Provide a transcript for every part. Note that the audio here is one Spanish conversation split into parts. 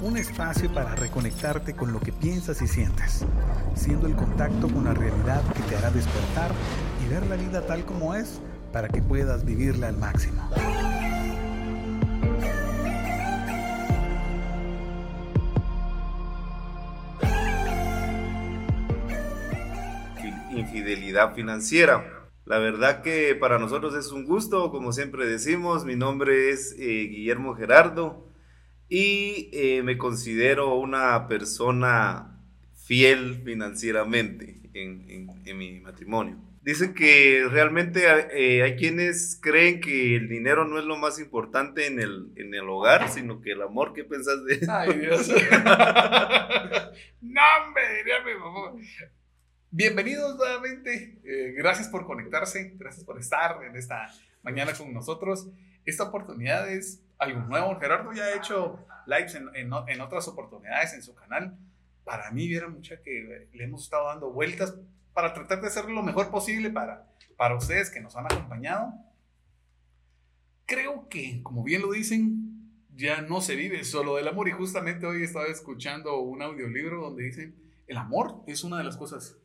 Un espacio para reconectarte con lo que piensas y sientes, siendo el contacto con la realidad que te hará despertar y ver la vida tal como es para que puedas vivirla al máximo. Infidelidad financiera. La verdad que para nosotros es un gusto, como siempre decimos, mi nombre es eh, Guillermo Gerardo y eh, me considero una persona fiel financieramente en, mi matrimonio. Dicen que realmente eh, hay quienes creen que el dinero no es lo más importante en el, en el hogar, sino que el amor. ¿Qué pensás de eso? Ay, Dios. no, hombre, diría mi mamá. Bienvenidos nuevamente. Eh, gracias por conectarse. Gracias por estar en esta mañana con nosotros. Esta oportunidad es algo nuevo. Gerardo ya ha hecho lives en, en, otras oportunidades en su canal. Para mí, vieron mucha que le hemos estado dando vueltas para tratar de hacer lo mejor posible para, para ustedes que nos han acompañado. Creo que, como bien lo dicen, ya no se vive solo del amor. Y justamente hoy estaba escuchando un audiolibro donde dicen, el amor es una de las cosas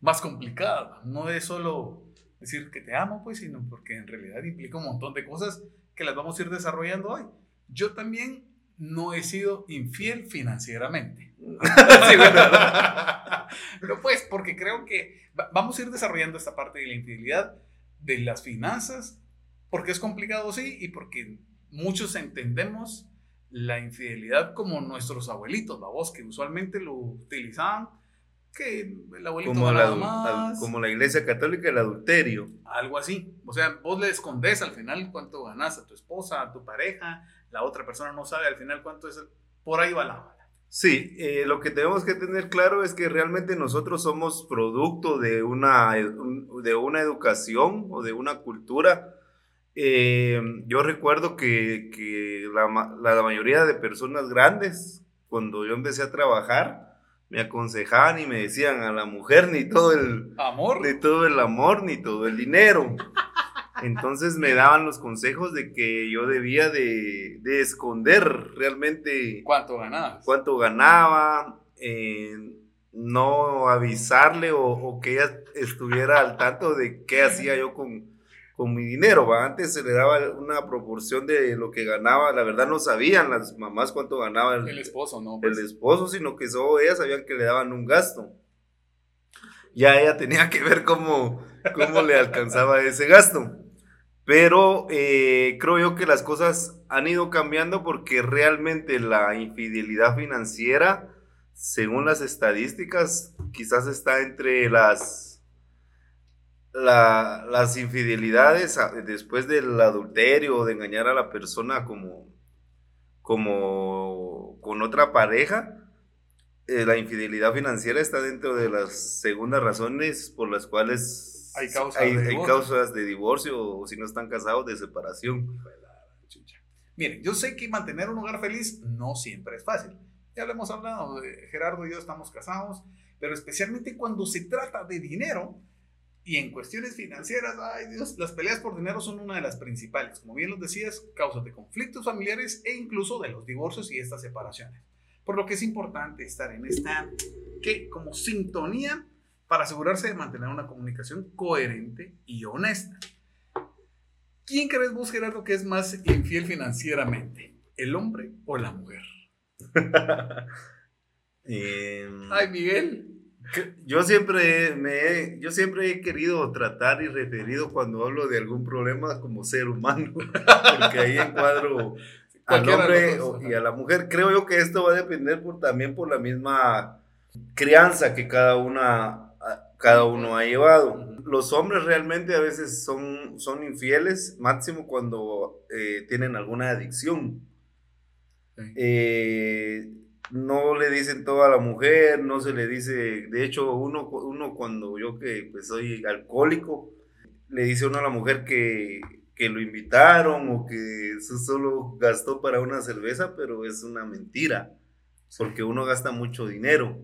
más complicada. No es solo decir que te amo, pues, sino porque en realidad implica un montón de cosas que las vamos a ir desarrollando hoy. Yo también no he sido infiel financieramente. Pero pues, porque creo que vamos a ir desarrollando esta parte de la infidelidad, de las finanzas, porque es complicado, sí, y porque muchos entendemos la infidelidad como nuestros abuelitos, la voz que usualmente lo utilizaban que el abuelito como la, más. Como la iglesia católica, el adulterio. Algo así. O sea, vos le escondes al final cuánto ganas a tu esposa, a tu pareja, la otra persona no sabe al final cuánto es. Por ahí va la bala. Sí, eh, lo que tenemos que tener claro es que realmente nosotros somos producto de una, de una educación o de una cultura. Eh, yo recuerdo que, que la, la mayoría de personas grandes, cuando yo empecé a trabajar, me aconsejaban y me decían a la mujer ni todo el amor, ni todo el amor, ni todo el dinero. Entonces me daban los consejos de que yo debía de, esconder realmente cuánto ganaba, cuánto ganaba, no avisarle o, o, que ella estuviera al tanto de qué hacía yo con, con mi dinero, ¿va? Antes se le daba una proporción de lo que ganaba, la verdad no sabían las mamás cuánto ganaba el, esposo, ¿no? El pues. esposo, sino que solo ellas sabían que le daban un gasto. Ya ella tenía que ver cómo, cómo le alcanzaba ese gasto. Pero eh, creo yo que las cosas han ido cambiando porque realmente la infidelidad financiera, según las estadísticas, quizás está entre las las infidelidades después del adulterio o de engañar a la persona como, como con otra pareja, eh, la infidelidad financiera está dentro de las segundas razones por las cuales hay causas, de, causas de divorcio o si no están casados de separación. Miren, yo sé que mantener un hogar feliz no siempre es fácil. Ya lo hemos hablado, Gerardo y yo estamos casados, pero especialmente cuando se trata de dinero, y en cuestiones financieras, ay Dios, las peleas por dinero son una de las principales. Como bien lo decías, causas de conflictos familiares e incluso de los divorcios y estas separaciones. Por lo que es importante estar en esta, que como sintonía para asegurarse de mantener una comunicación coherente y honesta. ¿Quién crees vos, Gerardo, que es más infiel financieramente? ¿El hombre o la mujer? Em, ay, Miguel. Yo siempre, me yo siempre he querido tratar y referido cuando hablo de algún problema como ser humano, porque ahí encuadro al hombre y a la mujer. Creo yo que esto va a depender por, también por la misma crianza que cada, una, cada uno ha llevado. Los hombres realmente a veces son, son infieles, máximo cuando eh, tienen alguna adicción. Eh, no le dicen todo a la mujer, no se le dice, de hecho uno, uno cuando yo que pues, soy alcohólico, le dice uno a la mujer que, que lo invitaron o que eso solo gastó para una cerveza, pero es una mentira, porque uno gasta mucho dinero.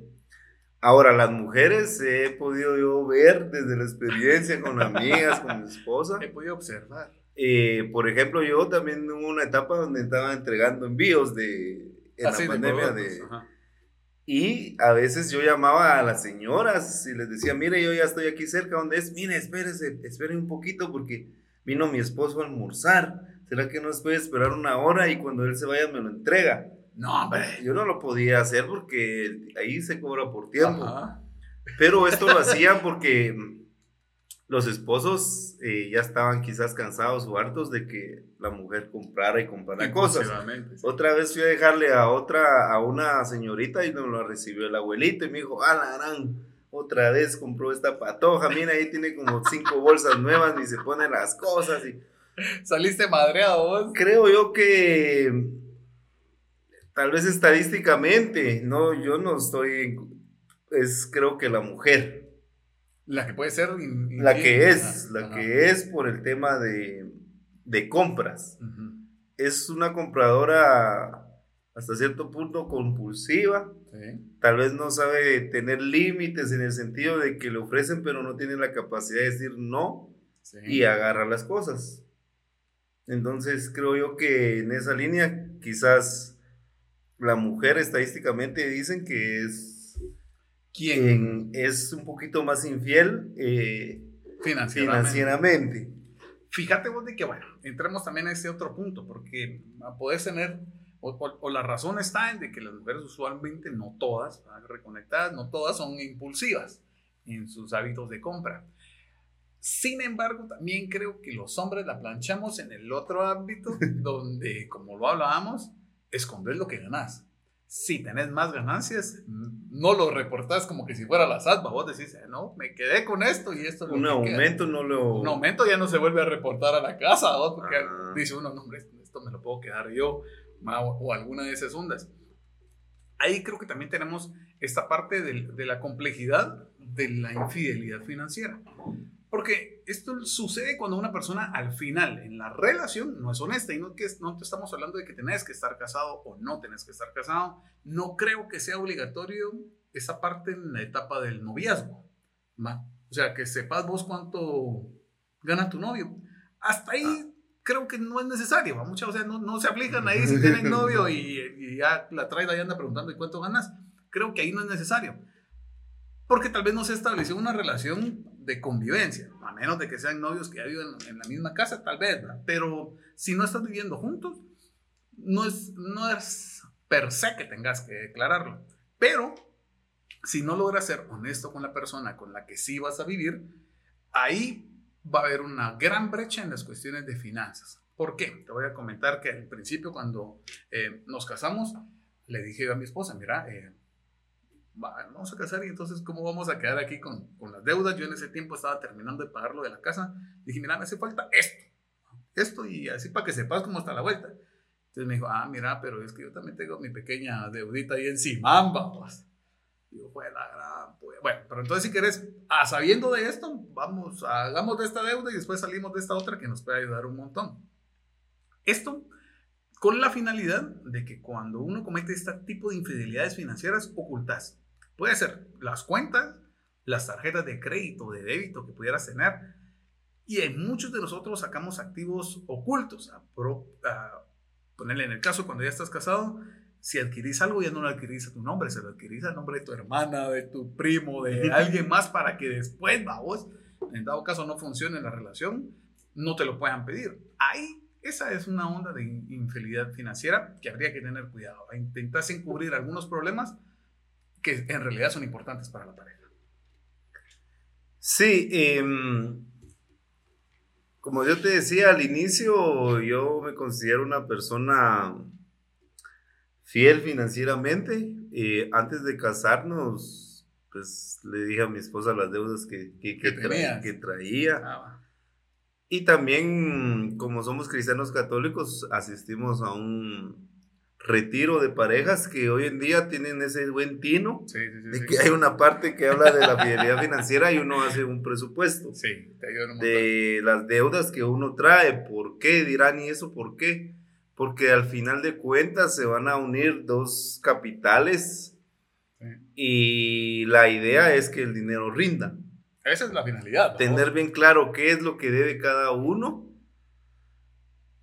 Ahora, las mujeres he podido yo ver desde la experiencia con amigas, con mi esposa. He podido observar. Eh, por ejemplo, yo también hubo una etapa donde estaba entregando envíos de en Así la de pandemia de, ajá. y a veces yo llamaba a las señoras y les decía, mire, yo ya estoy aquí cerca, ¿dónde es? Mire, espérese, espere un poquito porque vino mi esposo a almorzar. ¿Será que nos puede esperar una hora y cuando él se vaya me lo entrega? No, hombre. Yo no lo podía hacer porque ahí se cobra por tiempo. Ajá. Pero esto lo hacían porque los esposos eh, ya estaban quizás cansados o hartos de que la mujer comprara y comprara cosas. Sí. Otra vez fui a dejarle a otra, a una señorita y nos lo recibió el abuelito y me dijo, ah, la gran, otra vez compró esta patoja, mira, ahí tiene como cinco bolsas nuevas y se pone las cosas y Saliste madreado vos. creo yo que tal vez estadísticamente, no, yo no estoy, es creo que la mujer, La que puede ser. in- la que es, la que es por el tema de, de compras. Es una compradora hasta cierto punto compulsiva, Sí. tal vez no sabe tener límites en el sentido de que le ofrecen pero no tiene la capacidad de decir no sí. y agarra las cosas. Entonces creo yo que en esa línea quizás la mujer estadísticamente dicen que es, ¿Quién? en- es un poquito más infiel eh, Financieramente. financieramente. Fíjate vos de que, bueno, entremos también a ese otro punto, porque podés tener, o, o- o la razón está en de que las mujeres usualmente, no todas, ¿verdad? reconectadas, no todas son impulsivas en sus hábitos de compra. Sin embargo, también creo que los hombres la planchamos en el otro ámbito, donde, como lo hablábamos, escondes lo que ganas. Si tenés más ganancias, no lo reportás como que si fuera la SAT, vos decís, "Eh, no, me quedé con esto y esto es Un que queda". aumento no lo... un aumento ya no se vuelve a reportar a la casa, ¿no? porque Ah. dice uno, no, hombre, esto me lo puedo quedar yo, o, alguna de esas ondas. Ahí creo que también tenemos esta parte del- de, la complejidad de la infidelidad financiera. Porque esto sucede cuando una persona al final en la relación no es honesta y no, que, no te estamos hablando de que tenés que estar casado o no tenés que estar casado. No creo que sea obligatorio esa parte en la etapa del noviazgo. ¿va? O sea, que sepas vos cuánto gana tu novio. Hasta ahí creo que no es necesario. ¿va? Muchas veces no, no se aplican ahí si tienen novio y, y ya la trae y anda preguntando ¿y cuánto ganas? Creo que ahí no es necesario. Porque tal vez no se estableció una relación de convivencia, a menos de que sean novios que ya viven en la misma casa, tal vez, ¿verdad? pero si no estás viviendo juntos, no es, no es per se que tengas que declararlo. Pero si no logras ser honesto con la persona con la que sí vas a vivir, ahí va a haber una gran brecha en las cuestiones de finanzas. ¿Por qué? Te voy a comentar que al principio cuando eh, nos casamos, le dije yo a mi esposa, mira, eh, vamos a casar y entonces cómo vamos a quedar aquí con, con las deudas. Yo en ese tiempo estaba terminando de pagar lo de la casa. Dije, mira, me hace falta esto, esto y así para que sepas cómo está la vuelta. Entonces me dijo, ah, mira, pero es que yo también tengo mi pequeña deudita ahí encima, vamos. Digo, fue la gran... pues". Bueno, pero entonces si querés, a sabiendo de esto, vamos, hagamos de esta deuda y después salimos de esta otra que nos puede ayudar un montón. Esto con la finalidad de que cuando uno comete este tipo de infidelidades financieras, ocultas. Puede ser las cuentas, las tarjetas de crédito, de débito que pudieras tener. Y en muchos de nosotros sacamos activos ocultos. A pro- a ponerle en el caso cuando ya estás casado, si adquirís algo, ya no lo adquirís a tu nombre, se lo adquirís a nombre de tu hermana, de tu primo, de alguien más para que después, va vos, en dado caso no funcione la relación, no te lo puedan pedir. Ahí, esa es una onda de in- infidelidad financiera que habría que tener cuidado. Intentas encubrir algunos problemas que en realidad son importantes para la pareja. Sí, em, como yo te decía al inicio, yo me considero una persona fiel financieramente. Eh, antes de casarnos, pues le dije a mi esposa las deudas que, que, que tra- que traía. Ah, Y también, como somos cristianos católicos, asistimos a un retiro de parejas que hoy en día tienen ese buen tino sí, sí, sí. de que hay una parte que habla de la fidelidad financiera y uno hace un presupuesto Sí, te ayudan un de las deudas que uno trae. ¿Por qué? Dirán, ¿y eso por qué? Porque al final de cuentas se van a unir dos capitales y la idea es que el dinero rinda. Esa es la finalidad. ¿no? Tener bien claro qué es lo que debe cada uno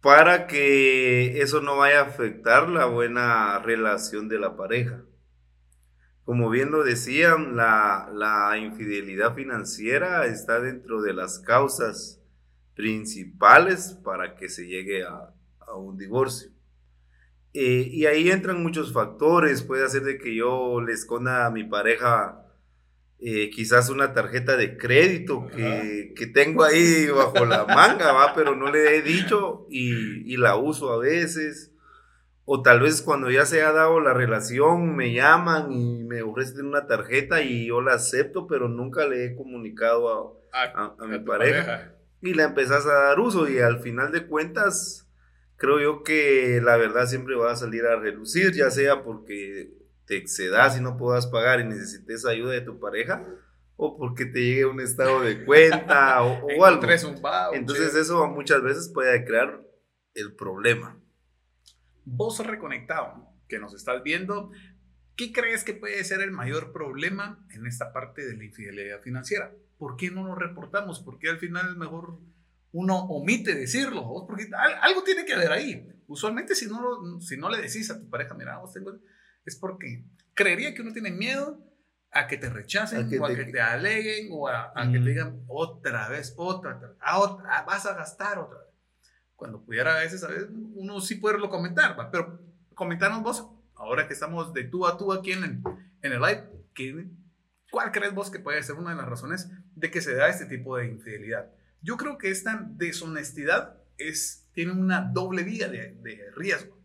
para que eso no vaya a afectar la buena relación de la pareja. Como bien lo decían, la, infidelidad financiera está dentro de las causas principales para que se llegue a, un divorcio. Eh, y ahí entran muchos factores. Puede hacer de que yo le esconda a mi pareja eh, quizás una tarjeta de crédito que, tengo ahí bajo la manga, ¿va? pero no le he dicho y, la uso a veces. O tal vez cuando ya se ha dado la relación me llaman y me ofrecen una tarjeta y yo la acepto, pero nunca le he comunicado a, mi pareja. Y la empezás a dar uso y al final de cuentas creo yo que la verdad siempre va a salir a relucir, ya sea porque te excedas y no puedas pagar y necesites ayuda de tu pareja, o porque te llegue un estado de cuenta o, algo. Entonces eso muchas veces puede crear el problema. Vos reconectado, que nos estás viendo, ¿qué crees que puede ser el mayor problema en esta parte de la infidelidad financiera? ¿Por qué no lo reportamos? ¿Por qué al final es mejor uno omite decirlo? Porque algo tiene que haber ahí. Usualmente si no, si no le decís a tu pareja, mira, vos tengo es porque creería que uno tiene miedo a que te rechacen o a que te aleguen o a, que te digan otra vez, otra, a otra, vas a gastar otra vez. Cuando pudiera a veces, uno sí puede comentar, pero comentarnos vos, ahora que estamos de tú a tú aquí en, en el live, que, ¿cuál crees vos que puede ser una de las razones de que se da este tipo de infidelidad? Yo creo que esta deshonestidad es, tiene una doble vía de, de riesgo,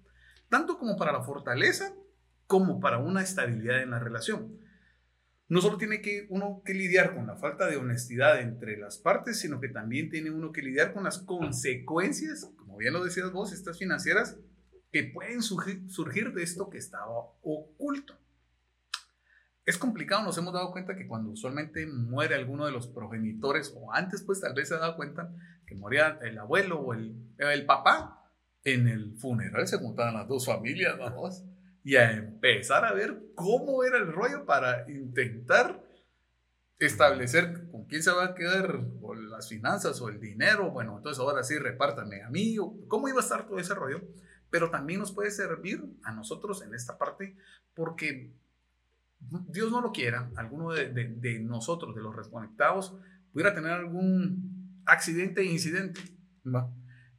tanto como para la fortaleza como para una estabilidad en la relación. No solo tiene que uno que lidiar con la falta de honestidad entre las partes, sino que también tiene uno que lidiar con las consecuencias, como bien lo decías vos, estas financieras, que pueden surgir, de esto que estaba oculto. Es complicado, nos hemos dado cuenta que cuando usualmente muere alguno de los progenitores, o antes pues tal vez se ha dado cuenta que moría el abuelo o el, el papá, en el funeral se juntaban las dos familias, vamos y a empezar a ver cómo era el rollo para intentar establecer con quién se va a quedar o las finanzas o el dinero. Bueno, entonces ahora sí repártame a mí, cómo iba a estar todo ese rollo. Pero también nos puede servir a nosotros en esta parte porque Dios no lo quiera, alguno de, de, nosotros, de los desconectados, pudiera tener algún accidente e incidente.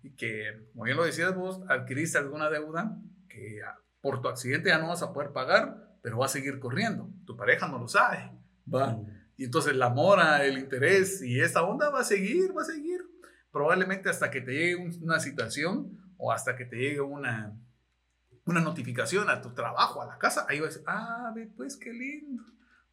Y que, como bien lo decías vos, adquiriste alguna deuda que por tu accidente ya no vas a poder pagar, pero va a seguir corriendo. Tu pareja no lo sabe. ¿va? Y entonces la mora, el interés y esta onda va a seguir, va a seguir. Probablemente hasta que te llegue una situación o hasta que te llegue una, una notificación a tu trabajo, a la casa, ahí vas a decir, ah, ve pues qué lindo.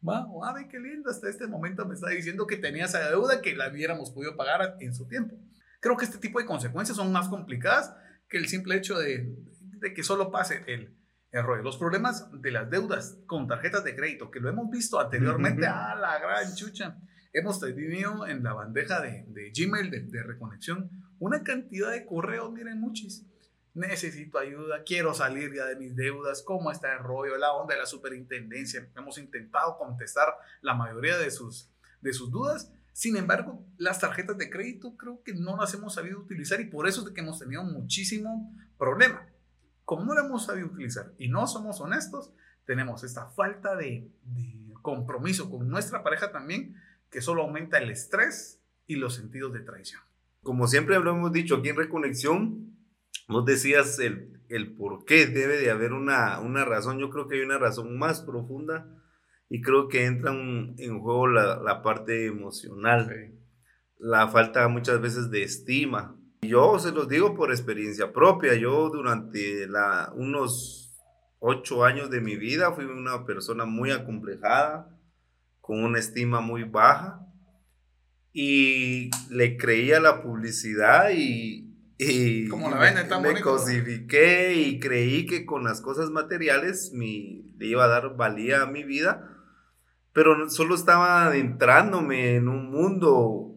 Va, o ah, ve qué lindo, hasta este momento me está diciendo que tenía esa deuda que la hubiéramos podido pagar en su tiempo. Creo que este tipo de consecuencias son más complicadas que el simple hecho de, de que solo pase el, los problemas de las deudas con tarjetas de crédito, que lo hemos visto anteriormente, a la gran chucha. Hemos tenido en la bandeja de, Gmail de, reconexión una cantidad de correos, miren, muchis. Necesito ayuda, quiero salir ya de mis deudas, cómo está el rollo, la onda de la superintendencia. Hemos intentado contestar la mayoría de sus, de sus dudas. Sin embargo, las tarjetas de crédito creo que no las hemos sabido utilizar y por eso es que hemos tenido muchísimo problema como no la hemos sabido utilizar y no somos honestos, tenemos esta falta de, compromiso con nuestra pareja también, que solo aumenta el estrés y los sentidos de traición. Como siempre lo hemos dicho aquí en Reconexión, nos decías el, el por qué debe de haber una, una razón. Yo creo que hay una razón más profunda y creo que entra en juego la, la parte emocional. La falta muchas veces de estima, yo se los digo por experiencia propia. Yo durante la, unos ocho años de mi vida fui una persona muy acomplejada, con una estima muy baja. Y le creía la publicidad y, y me, cosifiqué y creí que con las cosas materiales mi, le iba a dar valía a mi vida. Pero solo estaba adentrándome en un mundo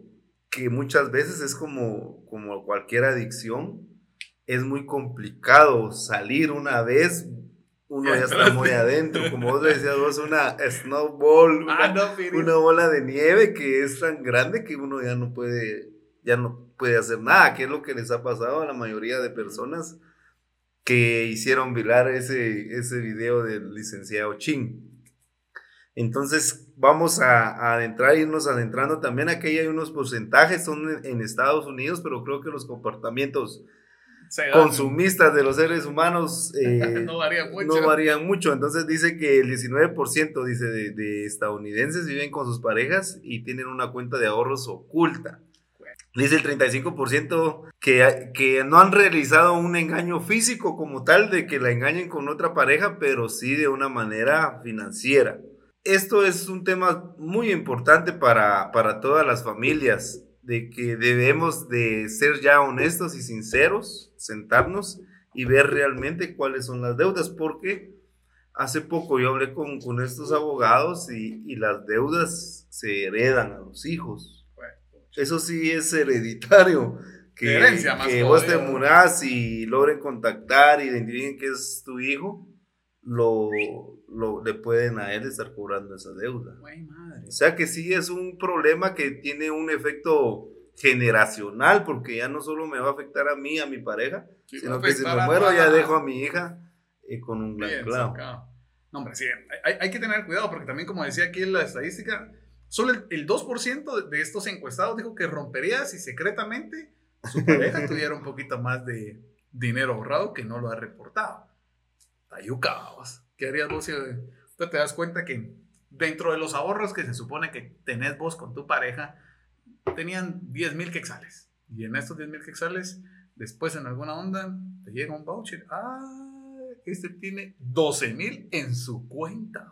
que muchas veces es como, como cualquier adicción, es muy complicado salir una vez, uno ya está muy adentro, como vos decías vos, una snowball, ah, una, bola de nieve que es tan grande que uno ya no puede ya no puede hacer nada, que es lo que les ha pasado a la mayoría de personas que hicieron virar ese, ese video del licenciado Chin. Entonces vamos a, adentrar, irnos adentrando también. Aquí hay unos porcentajes, son en, Estados Unidos, pero creo que los comportamientos consumistas de los seres humanos eh, no, varían mucho. no varían mucho. Entonces dice que el 19% dice de, estadounidenses viven con sus parejas y tienen una cuenta de ahorros oculta. Dice el 35% que, que no han realizado un engaño físico como tal de que la engañen con otra pareja, pero sí de una manera financiera esto es un tema muy importante para, para todas las familias, de que debemos de ser ya honestos y sinceros, sentarnos y ver realmente cuáles son las deudas, porque hace poco yo hablé con, con estos abogados y, y, las deudas se heredan a los hijos. Eso sí es hereditario. Que, que vos te murás y logren contactar, identifiquen que es tu hijo lo, lo, le pueden a él estar cobrando esa deuda. O sea que sí es un problema que tiene un efecto generacional, porque ya no solo me va a afectar a mí, a mi pareja, sino que si me muero ya dejo a mi hija eh, con un gran clavo. No, hombre, sí, hay, hay, que tener cuidado, porque también como decía aquí en la estadística, solo el, el 2% de estos encuestados dijo que rompería si secretamente su pareja tuviera un poquito más de dinero ahorrado que no lo ha reportado. Ayuca, ¿qué harías vos si te das cuenta que dentro de los ahorros que se supone que tenés vos con tu pareja, tenían 10 mil quexales? Y en estos 10 mil quexales, después en alguna onda, te llega un voucher. Ah, este tiene 12 mil en su cuenta.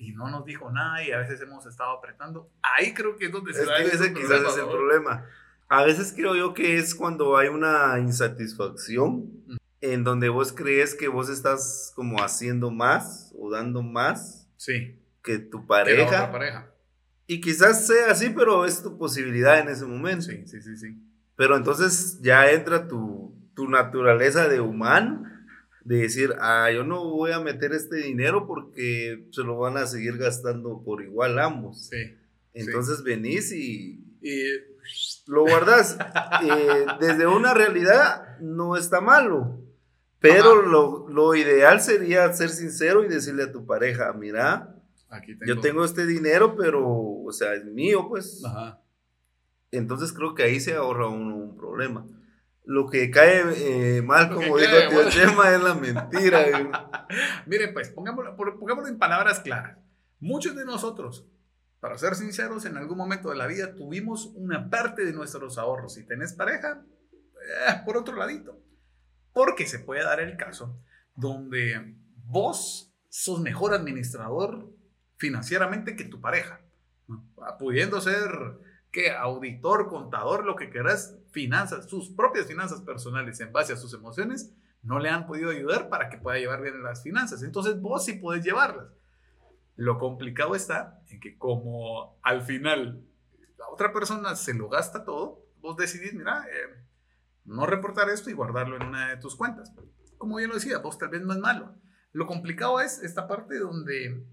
Y no nos dijo nada y a veces hemos estado apretando. Ahí creo que es donde se da ese quizás es el problema. A veces creo yo que es cuando hay una insatisfacción en donde vos crees que vos estás como haciendo más o dando más sí. que tu pareja. pareja. Y quizás sea así, pero es tu posibilidad en ese momento. Sí, sí, sí, sí. Pero entonces ya entra tu, tu naturaleza de humano, de decir, ah, yo no voy a meter este dinero porque se lo van a seguir gastando por igual ambos. Sí. Entonces venís y, y lo guardas. Eh, desde una realidad no está malo. Pero lo, lo, ideal sería ser sincero y decirle a tu pareja, mira, yo tengo este dinero, pero, o sea, es mío, pues. Ajá. Entonces creo que ahí se ahorra uno un problema. Lo que cae eh, mal, como dijo el tema, es la mentira. Mire, pues, pongámoslo, pongámoslo en palabras claras. Muchos de nosotros, para ser sinceros, en algún momento de la vida tuvimos una parte de nuestros ahorros. Si tenés pareja, eh, por otro ladito. Porque se puede dar el caso donde vos sos mejor administrador financieramente que tu pareja, pudiendo ser que auditor, contador, lo que querás, finanzas, sus propias finanzas personales en base a sus emociones, no le han podido ayudar para que pueda llevar bien las finanzas. Entonces vos sí podés llevarlas. Lo complicado está en que como al final la otra persona se lo gasta todo, vos decidís, mira, eh, no reportar esto y guardarlo en una de tus cuentas. Como bien lo decía, vos tal vez no es malo. Lo complicado es esta parte donde,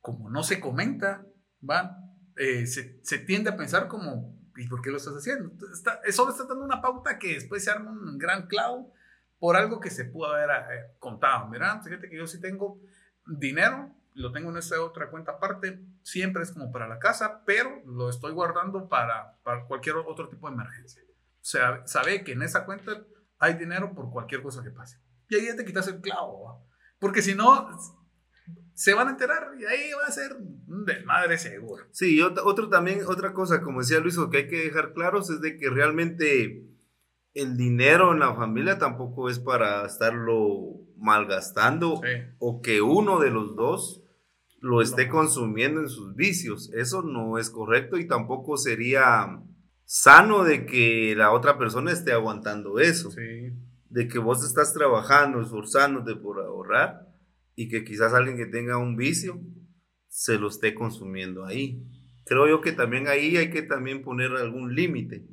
como no se comenta, ¿va? Eh, se, se, tiende a pensar como, ¿y por qué lo estás haciendo? Está, solo está dando una pauta que después se arma un gran clavo por algo que se pudo haber eh, contado. Mira, fíjate que yo sí tengo dinero, lo tengo en esta otra cuenta aparte, siempre es como para la casa, pero lo estoy guardando para, para cualquier otro tipo de emergencia sea, sabe que en esa cuenta hay dinero por cualquier cosa que pase. Y ahí ya te quitas el clavo, porque si no, se van a enterar y ahí va a ser un desmadre seguro. Sí, otro, también, otra cosa, como decía Luis, que hay que dejar claros es de que realmente el dinero en la familia tampoco es para estarlo malgastando o que uno de los dos lo esté consumiendo en sus vicios. Eso no es correcto y tampoco sería sano de que la otra persona esté aguantando eso. De que vos estás trabajando, esforzándote por ahorrar y que quizás alguien que tenga un vicio se lo esté consumiendo ahí. Creo yo que también ahí hay que también poner algún límite,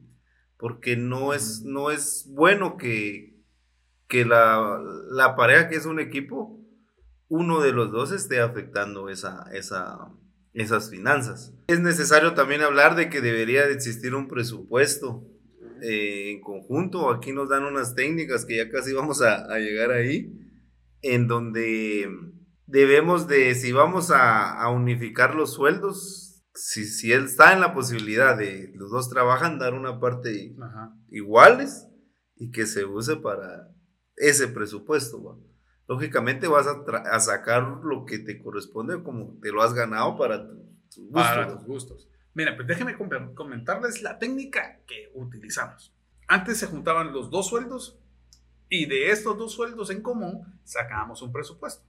porque no es, no es bueno que, que la, pareja que es un equipo, uno de los dos esté afectando esa, esa, esas finanzas. Es necesario también hablar de que debería de existir un presupuesto eh, en conjunto. Aquí nos dan unas técnicas que ya casi vamos a, llegar ahí, en donde debemos de, si vamos a, unificar los sueldos, si, si, él está en la posibilidad de los dos trabajan, dar una parte iguales y que se use para ese presupuesto. Lógicamente vas a, sacar lo que te corresponde como te lo has ganado para, para tus gustos. Mira, pues déjenme comentarles la técnica que utilizamos. Antes se juntaban los dos sueldos y de estos dos sueldos en común sacábamos un presupuesto.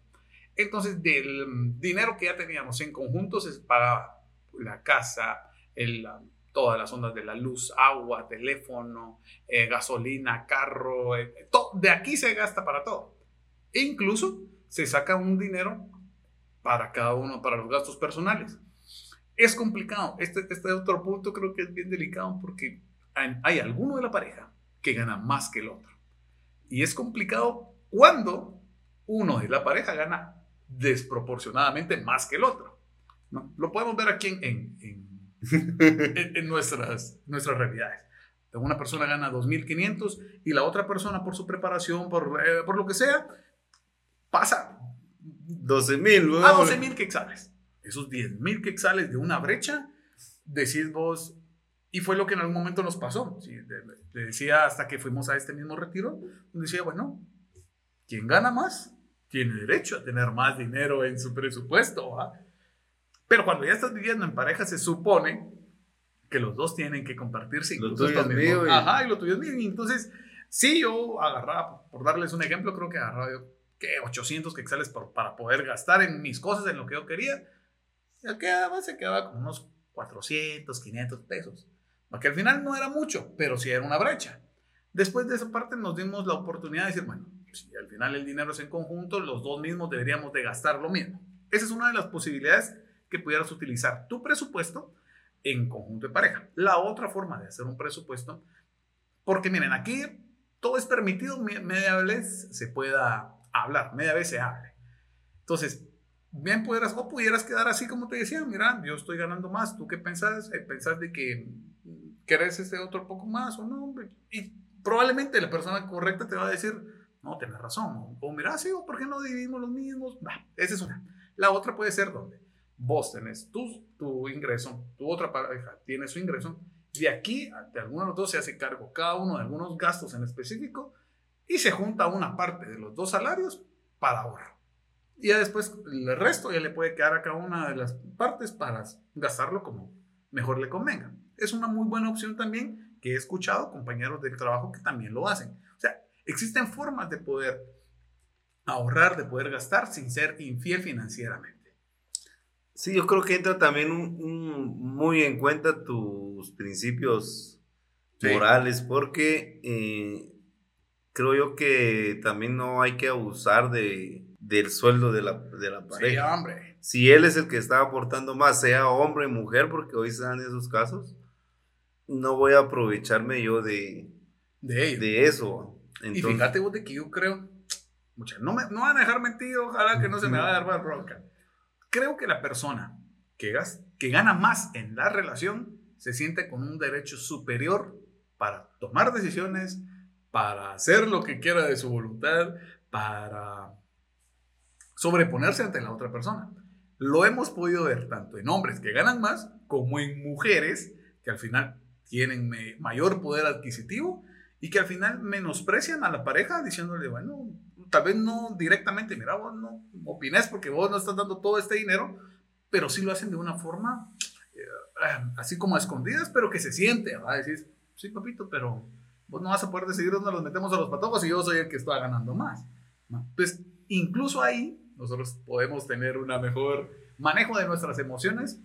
Entonces, del dinero que ya teníamos en conjunto se pagaba la casa, el, todas las ondas de la luz, agua, teléfono, eh, gasolina, carro, eh, todo, de aquí se gasta para todo. E incluso se saca un dinero para cada uno, para los gastos personales. Es complicado. Este, este otro punto creo que es bien delicado porque hay, alguno de la pareja que gana más que el otro. Y es complicado cuando uno de la pareja gana desproporcionadamente más que el otro. ¿no? Lo podemos ver aquí en, en, nuestras, nuestras realidades. Una persona gana 2.500 y la otra persona por su preparación, por, eh, por lo que sea, pasa 12.000. A 12.000 quexales esos 10 mil quexales de una brecha, decís vos, y fue lo que en algún momento nos pasó. Le decía hasta que fuimos a este mismo retiro, decía, bueno, quien gana más tiene derecho a tener más dinero en su presupuesto. Pero cuando ya estás viviendo en pareja, se supone que los dos tienen que compartirse. Lo tuyo es mío. Y... Ajá, y lo tuyo es mío. entonces, sí, yo agarraba, por darles un ejemplo, creo que agarraba yo, ¿qué? 800 quexales para poder gastar en mis cosas, en lo que yo quería ya quedaba, se quedaba con unos 400, 500 pesos. Porque al final no era mucho, pero sí era una brecha. Después de esa parte nos dimos la oportunidad de decir, bueno, si al final el dinero es en conjunto, los dos mismos deberíamos de gastar lo mismo. Esa es una de las posibilidades que pudieras utilizar tu presupuesto en conjunto de pareja. La otra forma de hacer un presupuesto, porque miren, aquí todo es permitido, media vez se pueda hablar, media vez se hable. Entonces, bien pudieras, o pudieras quedar así como te decía, mira, yo estoy ganando más, ¿tú qué pensás? Eh, ¿Pensás de que querés ese otro poco más o no? Y probablemente la persona correcta te va a decir, no, tienes razón, o, mira, sí, o ¿por qué no dividimos los mismos? esa es una. La otra puede ser donde vos tenés tu, tu ingreso, tu otra pareja tiene su ingreso, de aquí, de alguno de los dos se hace cargo cada uno de algunos gastos en específico y se junta una parte de los dos salarios para ahorrar. Y ya después el resto ya le puede quedar a cada una de las partes para gastarlo como mejor le convenga. Es una muy buena opción también que he escuchado compañeros del trabajo que también lo hacen. O sea, existen formas de poder ahorrar, de poder gastar sin ser infiel financieramente. Sí, yo creo que entra también muy en cuenta tus principios morales, porque eh, creo yo que también no hay que abusar de, del sueldo de la, de la pareja. Sí, hombre. Si él es el que está aportando más, sea hombre o mujer, porque hoy se dan esos casos, no voy a aprovecharme yo de, de, de eso. y fíjate vos de que yo creo, no me no van a dejar mentir, ojalá que no se me vaya a dar más bronca. Creo que la persona que, que gana más en la relación se siente con un derecho superior para tomar decisiones, para hacer lo que quiera de su voluntad, para sobreponerse ante la otra persona. Lo hemos podido ver tanto en hombres que ganan más como en mujeres que al final tienen mayor poder adquisitivo y que al final menosprecian a la pareja diciéndole, bueno, tal vez no directamente, mira, vos no opines porque vos no estás dando todo este dinero, pero sí lo hacen de una forma eh, así como a escondidas, pero que se siente, va a decir, sí, papito, pero vos no vas a poder decidir dónde los metemos a los patojos y yo soy el que está ganando más. Pues incluso ahí nosotros podemos tener un mejor manejo de nuestras emociones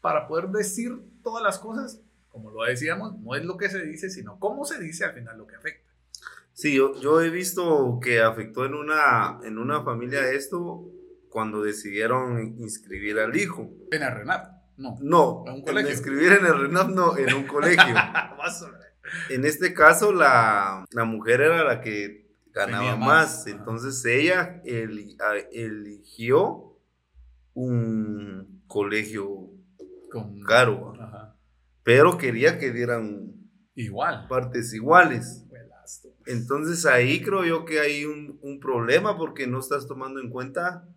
para poder decir todas las cosas, como lo decíamos, no es lo que se dice, sino cómo se dice al final lo que afecta. Sí, yo, yo he visto que afectó en una, en una familia esto cuando decidieron inscribir al hijo. En el RENAP, no. No, en un colegio. inscribir en el RENAP, no, en un colegio. en este caso, la, la mujer era la que ganaba más. Entonces ella eligió un colegio Con... caro, pero quería que dieran igual partes iguales. Entonces ahí creo yo que hay un, un, problema porque no estás tomando en cuenta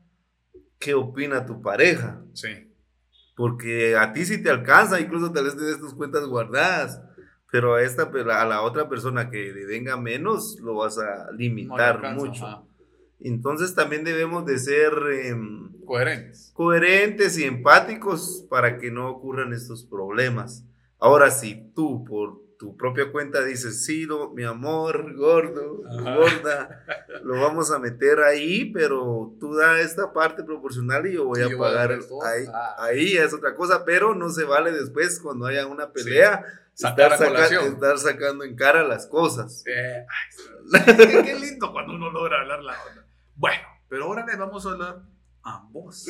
qué opina tu pareja. Sí. Porque a ti sí te alcanza, incluso tal vez tienes tus cuentas guardadas, pero a, esta, a la otra persona que le venga menos lo vas a limitar mucho. Entonces también debemos de ser em, coherentes. coherentes y empáticos para que no ocurran estos problemas. Ahora, si tú por tu propia cuenta dices, sí, mi amor, gordo, gorda, lo vamos a meter ahí, pero tú da esta parte proporcional y yo voy a pagar. ahí, ah. ahí es otra cosa, pero no se vale después cuando haya una pelea. estar, sacando en cara las cosas. qué, lindo cuando uno logra hablar la onda. Bueno, pero ahora le vamos a hablar a vos.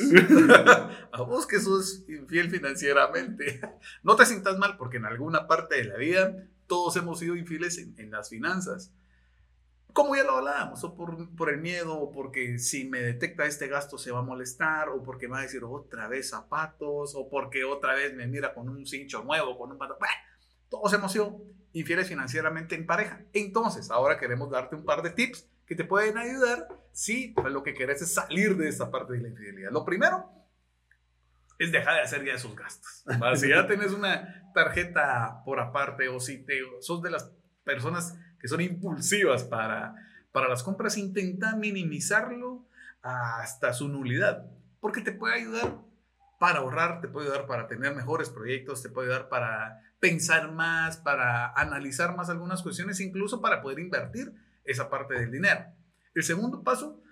a vos que sos infiel financieramente. No te sientas mal porque en alguna parte de la vida todos hemos sido infieles en, las finanzas. Como ya lo hablábamos, o por, por, el miedo, o porque si me detecta este gasto se va a molestar, o porque me va a decir otra vez zapatos, o porque otra vez me mira con un cincho nuevo, con un pato. todos hemos sido infieles financieramente en pareja. Entonces, ahora queremos darte un par de tips que te pueden ayudar si pues, lo que querés es salir de esa parte de la infidelidad. Lo primero es dejar de hacer ya esos gastos. Si ya tienes una tarjeta por aparte o si te, sos de las personas que son impulsivas para, para las compras, intenta minimizarlo hasta su nulidad, porque te puede ayudar para ahorrar, te puede ayudar para tener mejores proyectos, te puede ayudar para pensar más, para analizar más algunas cuestiones, incluso para poder invertir esa parte del dinero. El segundo paso,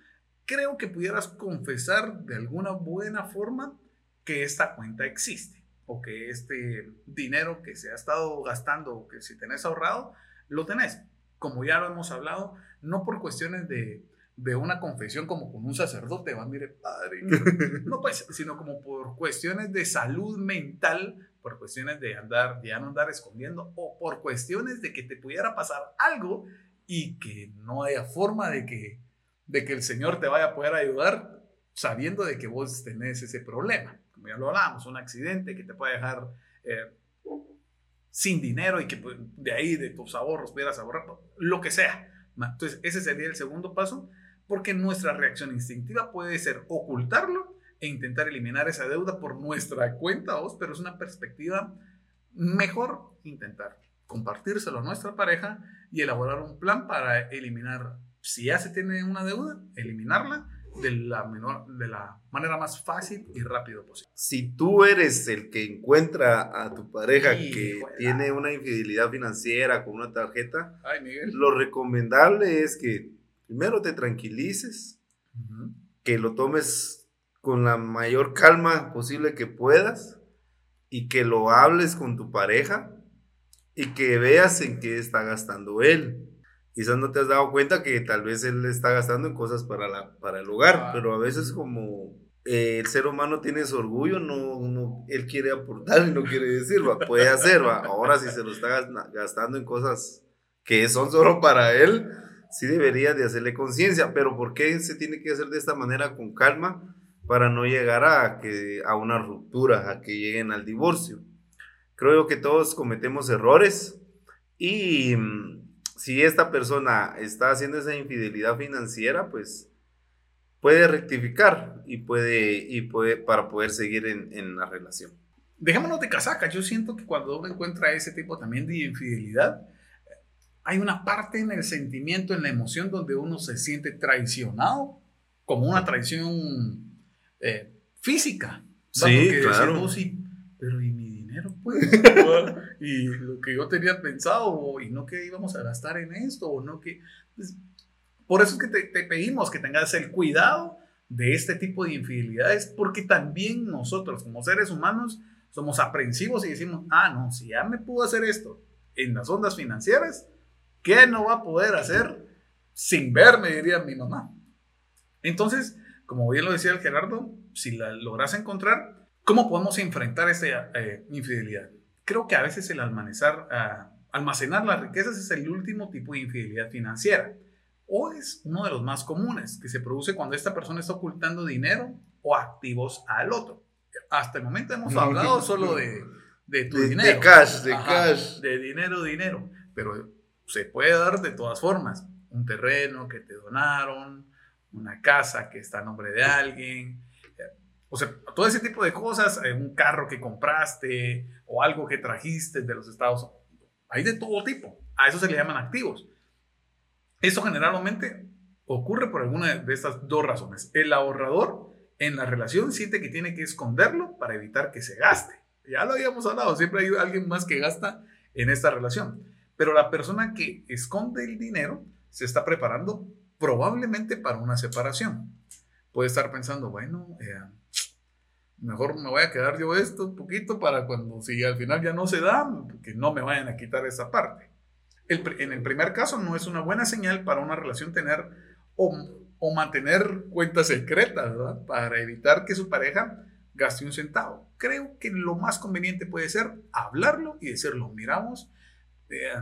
creo que pudieras confesar de alguna buena forma que esta cuenta existe o que este dinero que se ha estado gastando o que si tenés ahorrado, lo tenés. Como ya lo hemos hablado, no por cuestiones de, de una confesión como con un sacerdote, va, mire, padre, no pues, sino como por cuestiones de salud mental, por cuestiones de andar, de ya no andar escondiendo, o por cuestiones de que te pudiera pasar algo y que no haya forma de que, de que el Señor te vaya a poder ayudar sabiendo de que vos tenés ese problema. Como ya lo hablábamos, un accidente que te puede dejar eh, sin dinero y que pues, de ahí, de tus ahorros, pudieras ahorrar, lo que sea. Entonces, ese sería el segundo paso, porque nuestra reacción instintiva puede ser ocultarlo e intentar eliminar esa deuda por nuestra cuenta, vos, pero es una perspectiva mejor intentar compartírselo a nuestra pareja y elaborar un plan para eliminar, si ya se tiene una deuda, eliminarla de la, menor, de la manera más fácil y rápido posible. Si tú eres el que encuentra a tu pareja que tiene una infidelidad financiera con una tarjeta, lo recomendable es que primero te tranquilices, que lo tomes con la mayor calma posible que puedas y que lo hables con tu pareja y que veas en qué está gastando él. Quizás no te has dado cuenta que tal vez él está gastando en cosas para, la, para el hogar, ah. pero a veces como eh, el ser humano tiene su orgullo, no, no, él quiere aportar y no quiere decir, ¿va? puede hacer, ¿va? ahora si se lo está gastando en cosas que son solo para él, sí debería de hacerle conciencia, pero ¿por qué se tiene que hacer de esta manera con calma para no llegar a, que, a una ruptura, a que lleguen al divorcio? Creo que todos cometemos errores y mm, si esta persona está haciendo esa infidelidad financiera, pues puede rectificar y puede, y puede para poder seguir en, en la relación. Dejémonos de casaca. Yo siento que cuando uno encuentra ese tipo también de infidelidad, hay una parte en el sentimiento, en la emoción, donde uno se siente traicionado, como una traición eh, física. Sí, claro. pero ¿y mi pues. y lo que yo tenía pensado, y no que íbamos a gastar en esto, o no que... Pues, por eso es que te, pedimos que tengas el cuidado de este tipo de infidelidades, porque también nosotros como seres humanos somos aprensivos y decimos, ah, no, si ya me pudo hacer esto en las ondas financieras, ¿qué no va a poder hacer sin verme? Diría mi mamá. Entonces, como bien lo decía el Gerardo, si la logras encontrar, ¿Cómo podemos enfrentar esa eh, infidelidad? Creo que a veces el almacenar, ah, almacenar las riquezas es el último tipo de infidelidad financiera o es uno de los más comunes que se produce cuando esta persona está ocultando dinero o activos al otro. Hasta el momento hemos hablado solo de, de tu dinero. De cash, de cash. De dinero, dinero. Pero se puede dar de todas formas. Un terreno que te donaron, una casa que está a nombre de alguien. O sea, todo ese tipo de cosas, eh, un carro que compraste o algo que trajiste de los Estados Unidos. Hay de todo tipo. A eso se le llaman activos. Eso generalmente ocurre por alguna de estas dos razones. El ahorrador en la relación siente que tiene que esconderlo para evitar que se gaste. Ya lo habíamos hablado, siempre hay alguien más que gasta en esta relación. Pero la persona que esconde el dinero se está preparando probablemente para una separación. Puede estar pensando, bueno, eh, mejor me voy a quedar yo esto un poquito para cuando, si al final ya no se da, que no me vayan a quitar esa parte. en el primer caso no es una buena señal para una relación tener o, o mantener cuentas secretas. Para evitar que su pareja gaste un centavo. Creo que lo más conveniente puede ser hablarlo y decirlo, miramos, eh,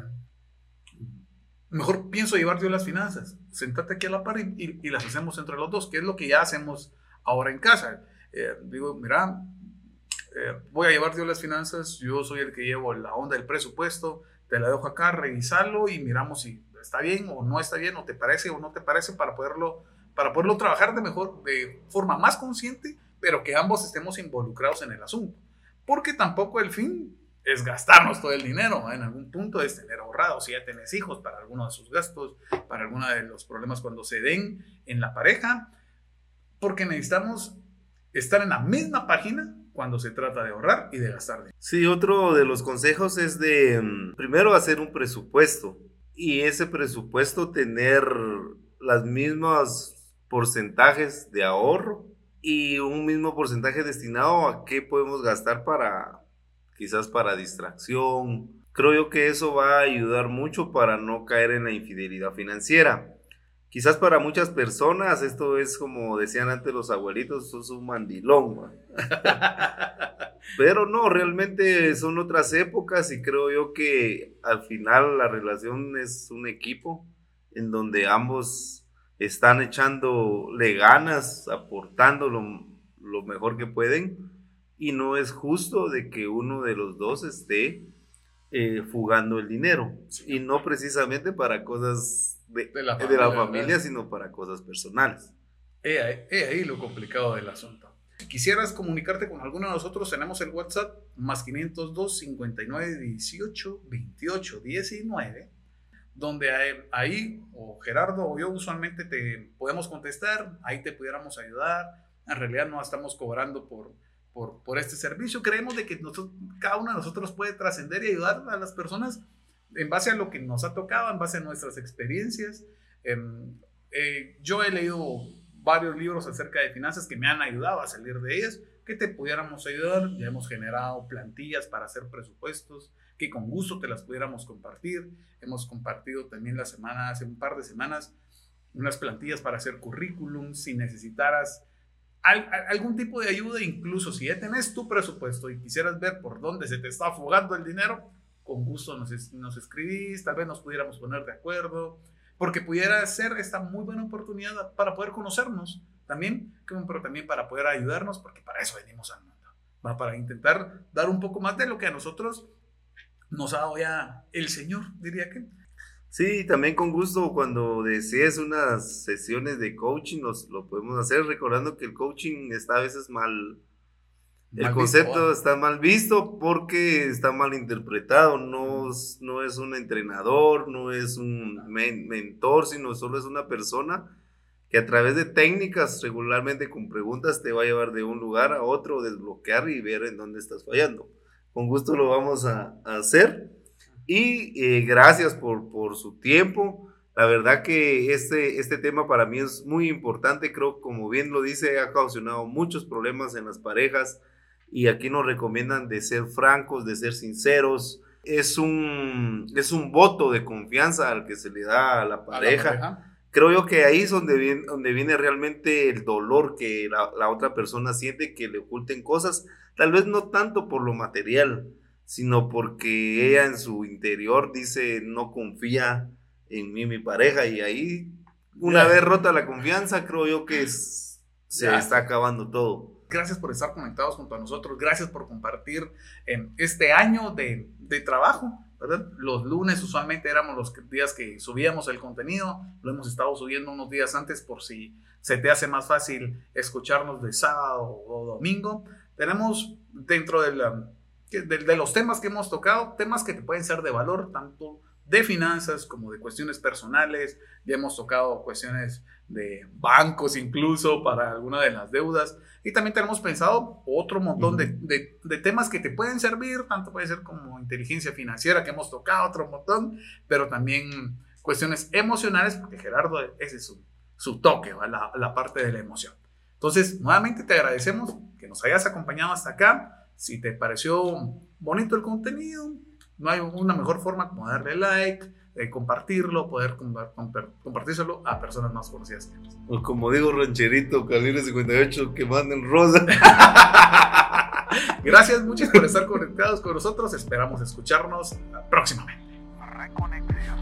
mejor pienso llevar yo las finanzas, sentate aquí a la par y, y, las hacemos entre los dos, que es lo que ya hacemos ahora en casa. Eh, digo, mira, eh, voy a llevar las finanzas, yo soy el que llevo la onda del presupuesto, te la dejo acá, revisarlo y miramos si está bien o no está bien, o te parece o no te parece, para poderlo, para poderlo trabajar de mejor, de forma más consciente, pero que ambos estemos involucrados en el asunto. Porque tampoco el fin es gastarnos todo el dinero, en algún punto es tener ahorrado, si ya tenés hijos, para alguno de sus gastos, para alguno de los problemas cuando se den en la pareja, porque necesitamos estar en la misma página cuando se trata de ahorrar y de gastar. Sí, otro de los consejos es de mm, primero hacer un presupuesto y ese presupuesto tener las mismas porcentajes de ahorro y un mismo porcentaje destinado a qué podemos gastar para quizás para distracción. Creo yo que eso va a ayudar mucho para no caer en la infidelidad financiera. Quizás para muchas personas esto es como decían antes los abuelitos, eso es un mandilón. Pero no, realmente son otras épocas y creo yo que al final la relación es un equipo en donde ambos están echándole ganas, aportando lo, lo mejor que pueden. Y no es justo de que uno de los dos esté eh, fugando el dinero. Y no precisamente para cosas de, la familia, sino para cosas personales. He ahí lo complicado del asunto quisieras comunicarte con alguno de nosotros, tenemos el WhatsApp más 502 59 18 28 19, donde ahí, o Gerardo o yo usualmente te podemos contestar, ahí te pudiéramos ayudar. En realidad no estamos cobrando por, por, por este servicio. Creemos de que nosotros, cada uno de nosotros puede trascender y ayudar a las personas en base a lo que nos ha tocado, en base a nuestras experiencias. Em, eh, yo he leído varios libros acerca de finanzas que me han ayudado a salir de ellas, que te pudiéramos ayudar. Ya hemos generado plantillas para hacer presupuestos, que con gusto te las pudiéramos compartir. Hemos compartido también la semana, hace un par de semanas, unas plantillas para hacer currículum, si necesitaras algún tipo de ayuda, incluso si ya tenés tu presupuesto y quisieras ver por dónde se te está fugando el dinero, con gusto nos, nos escribís, tal vez nos pudiéramos poner de acuerdo porque pudiera ser esta muy buena oportunidad para poder conocernos también, pero también para poder ayudarnos, porque para eso venimos al mundo, ¿va? para intentar dar un poco más de lo que a nosotros nos ha dado ya el Señor, diría que. Sí, también con gusto cuando desees unas sesiones de coaching, nos, lo podemos hacer, recordando que el coaching está a veces mal, el concepto está mal visto porque está mal interpretado, no, no es un entrenador, no es un mentor, sino solo es una persona que a través de técnicas regularmente con preguntas te va a llevar de un lugar a otro, desbloquear y ver en dónde estás fallando. Con gusto lo vamos a, hacer y eh, gracias por, por su tiempo. La verdad que este, este tema para mí es muy importante, creo como bien lo dice, ha causado muchos problemas en las parejas y aquí nos recomiendan de ser francos, de ser sinceros. Es un, es un voto de confianza al que se le da a la pareja. Creo yo que ahí es donde viene, donde viene realmente el dolor que la, la otra persona siente, que le oculten cosas, tal vez no tanto por lo material, sino porque ella en su interior dice no confía en mí, mi pareja, y ahí, una vez rota la confianza, creo yo que es se está acabando todo. Gracias por estar conectados junto a nosotros. Gracias por compartir en este año de, de trabajo. ¿verdad? Los lunes usualmente éramos los días que subíamos el contenido. Lo hemos estado subiendo unos días antes por si se te hace más fácil escucharnos de sábado o domingo. Tenemos dentro de, la, de, de los temas que hemos tocado, temas que te pueden ser de valor, tanto de finanzas como de cuestiones personales. Ya hemos tocado cuestiones de bancos incluso para alguna de las deudas. Y también tenemos pensado otro montón de, de, temas que te pueden servir, tanto puede ser como inteligencia financiera que hemos tocado otro montón, pero también cuestiones emocionales, porque Gerardo, ese es su, su toque, la, la parte de la emoción. Entonces, nuevamente te agradecemos que nos hayas acompañado hasta acá. Si te pareció bonito el contenido, no hay una mejor forma como darle like, eh, compartirlo, poder compartírselo a personas más conocidas que O como digo, rancherito, calibre 58, que manden rosa. Gracias, muchas por estar conectados con nosotros. Esperamos escucharnos próximamente. Reconexión.